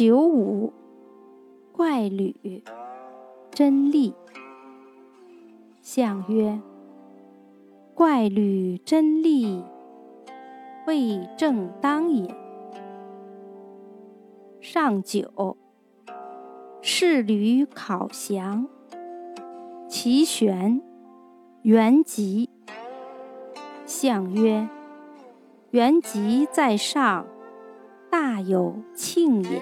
九五，怪履，真利。相曰：怪履真利，未正当也。上九，仕履考祥，其玄，元吉。相曰：元吉在上，大有庆也。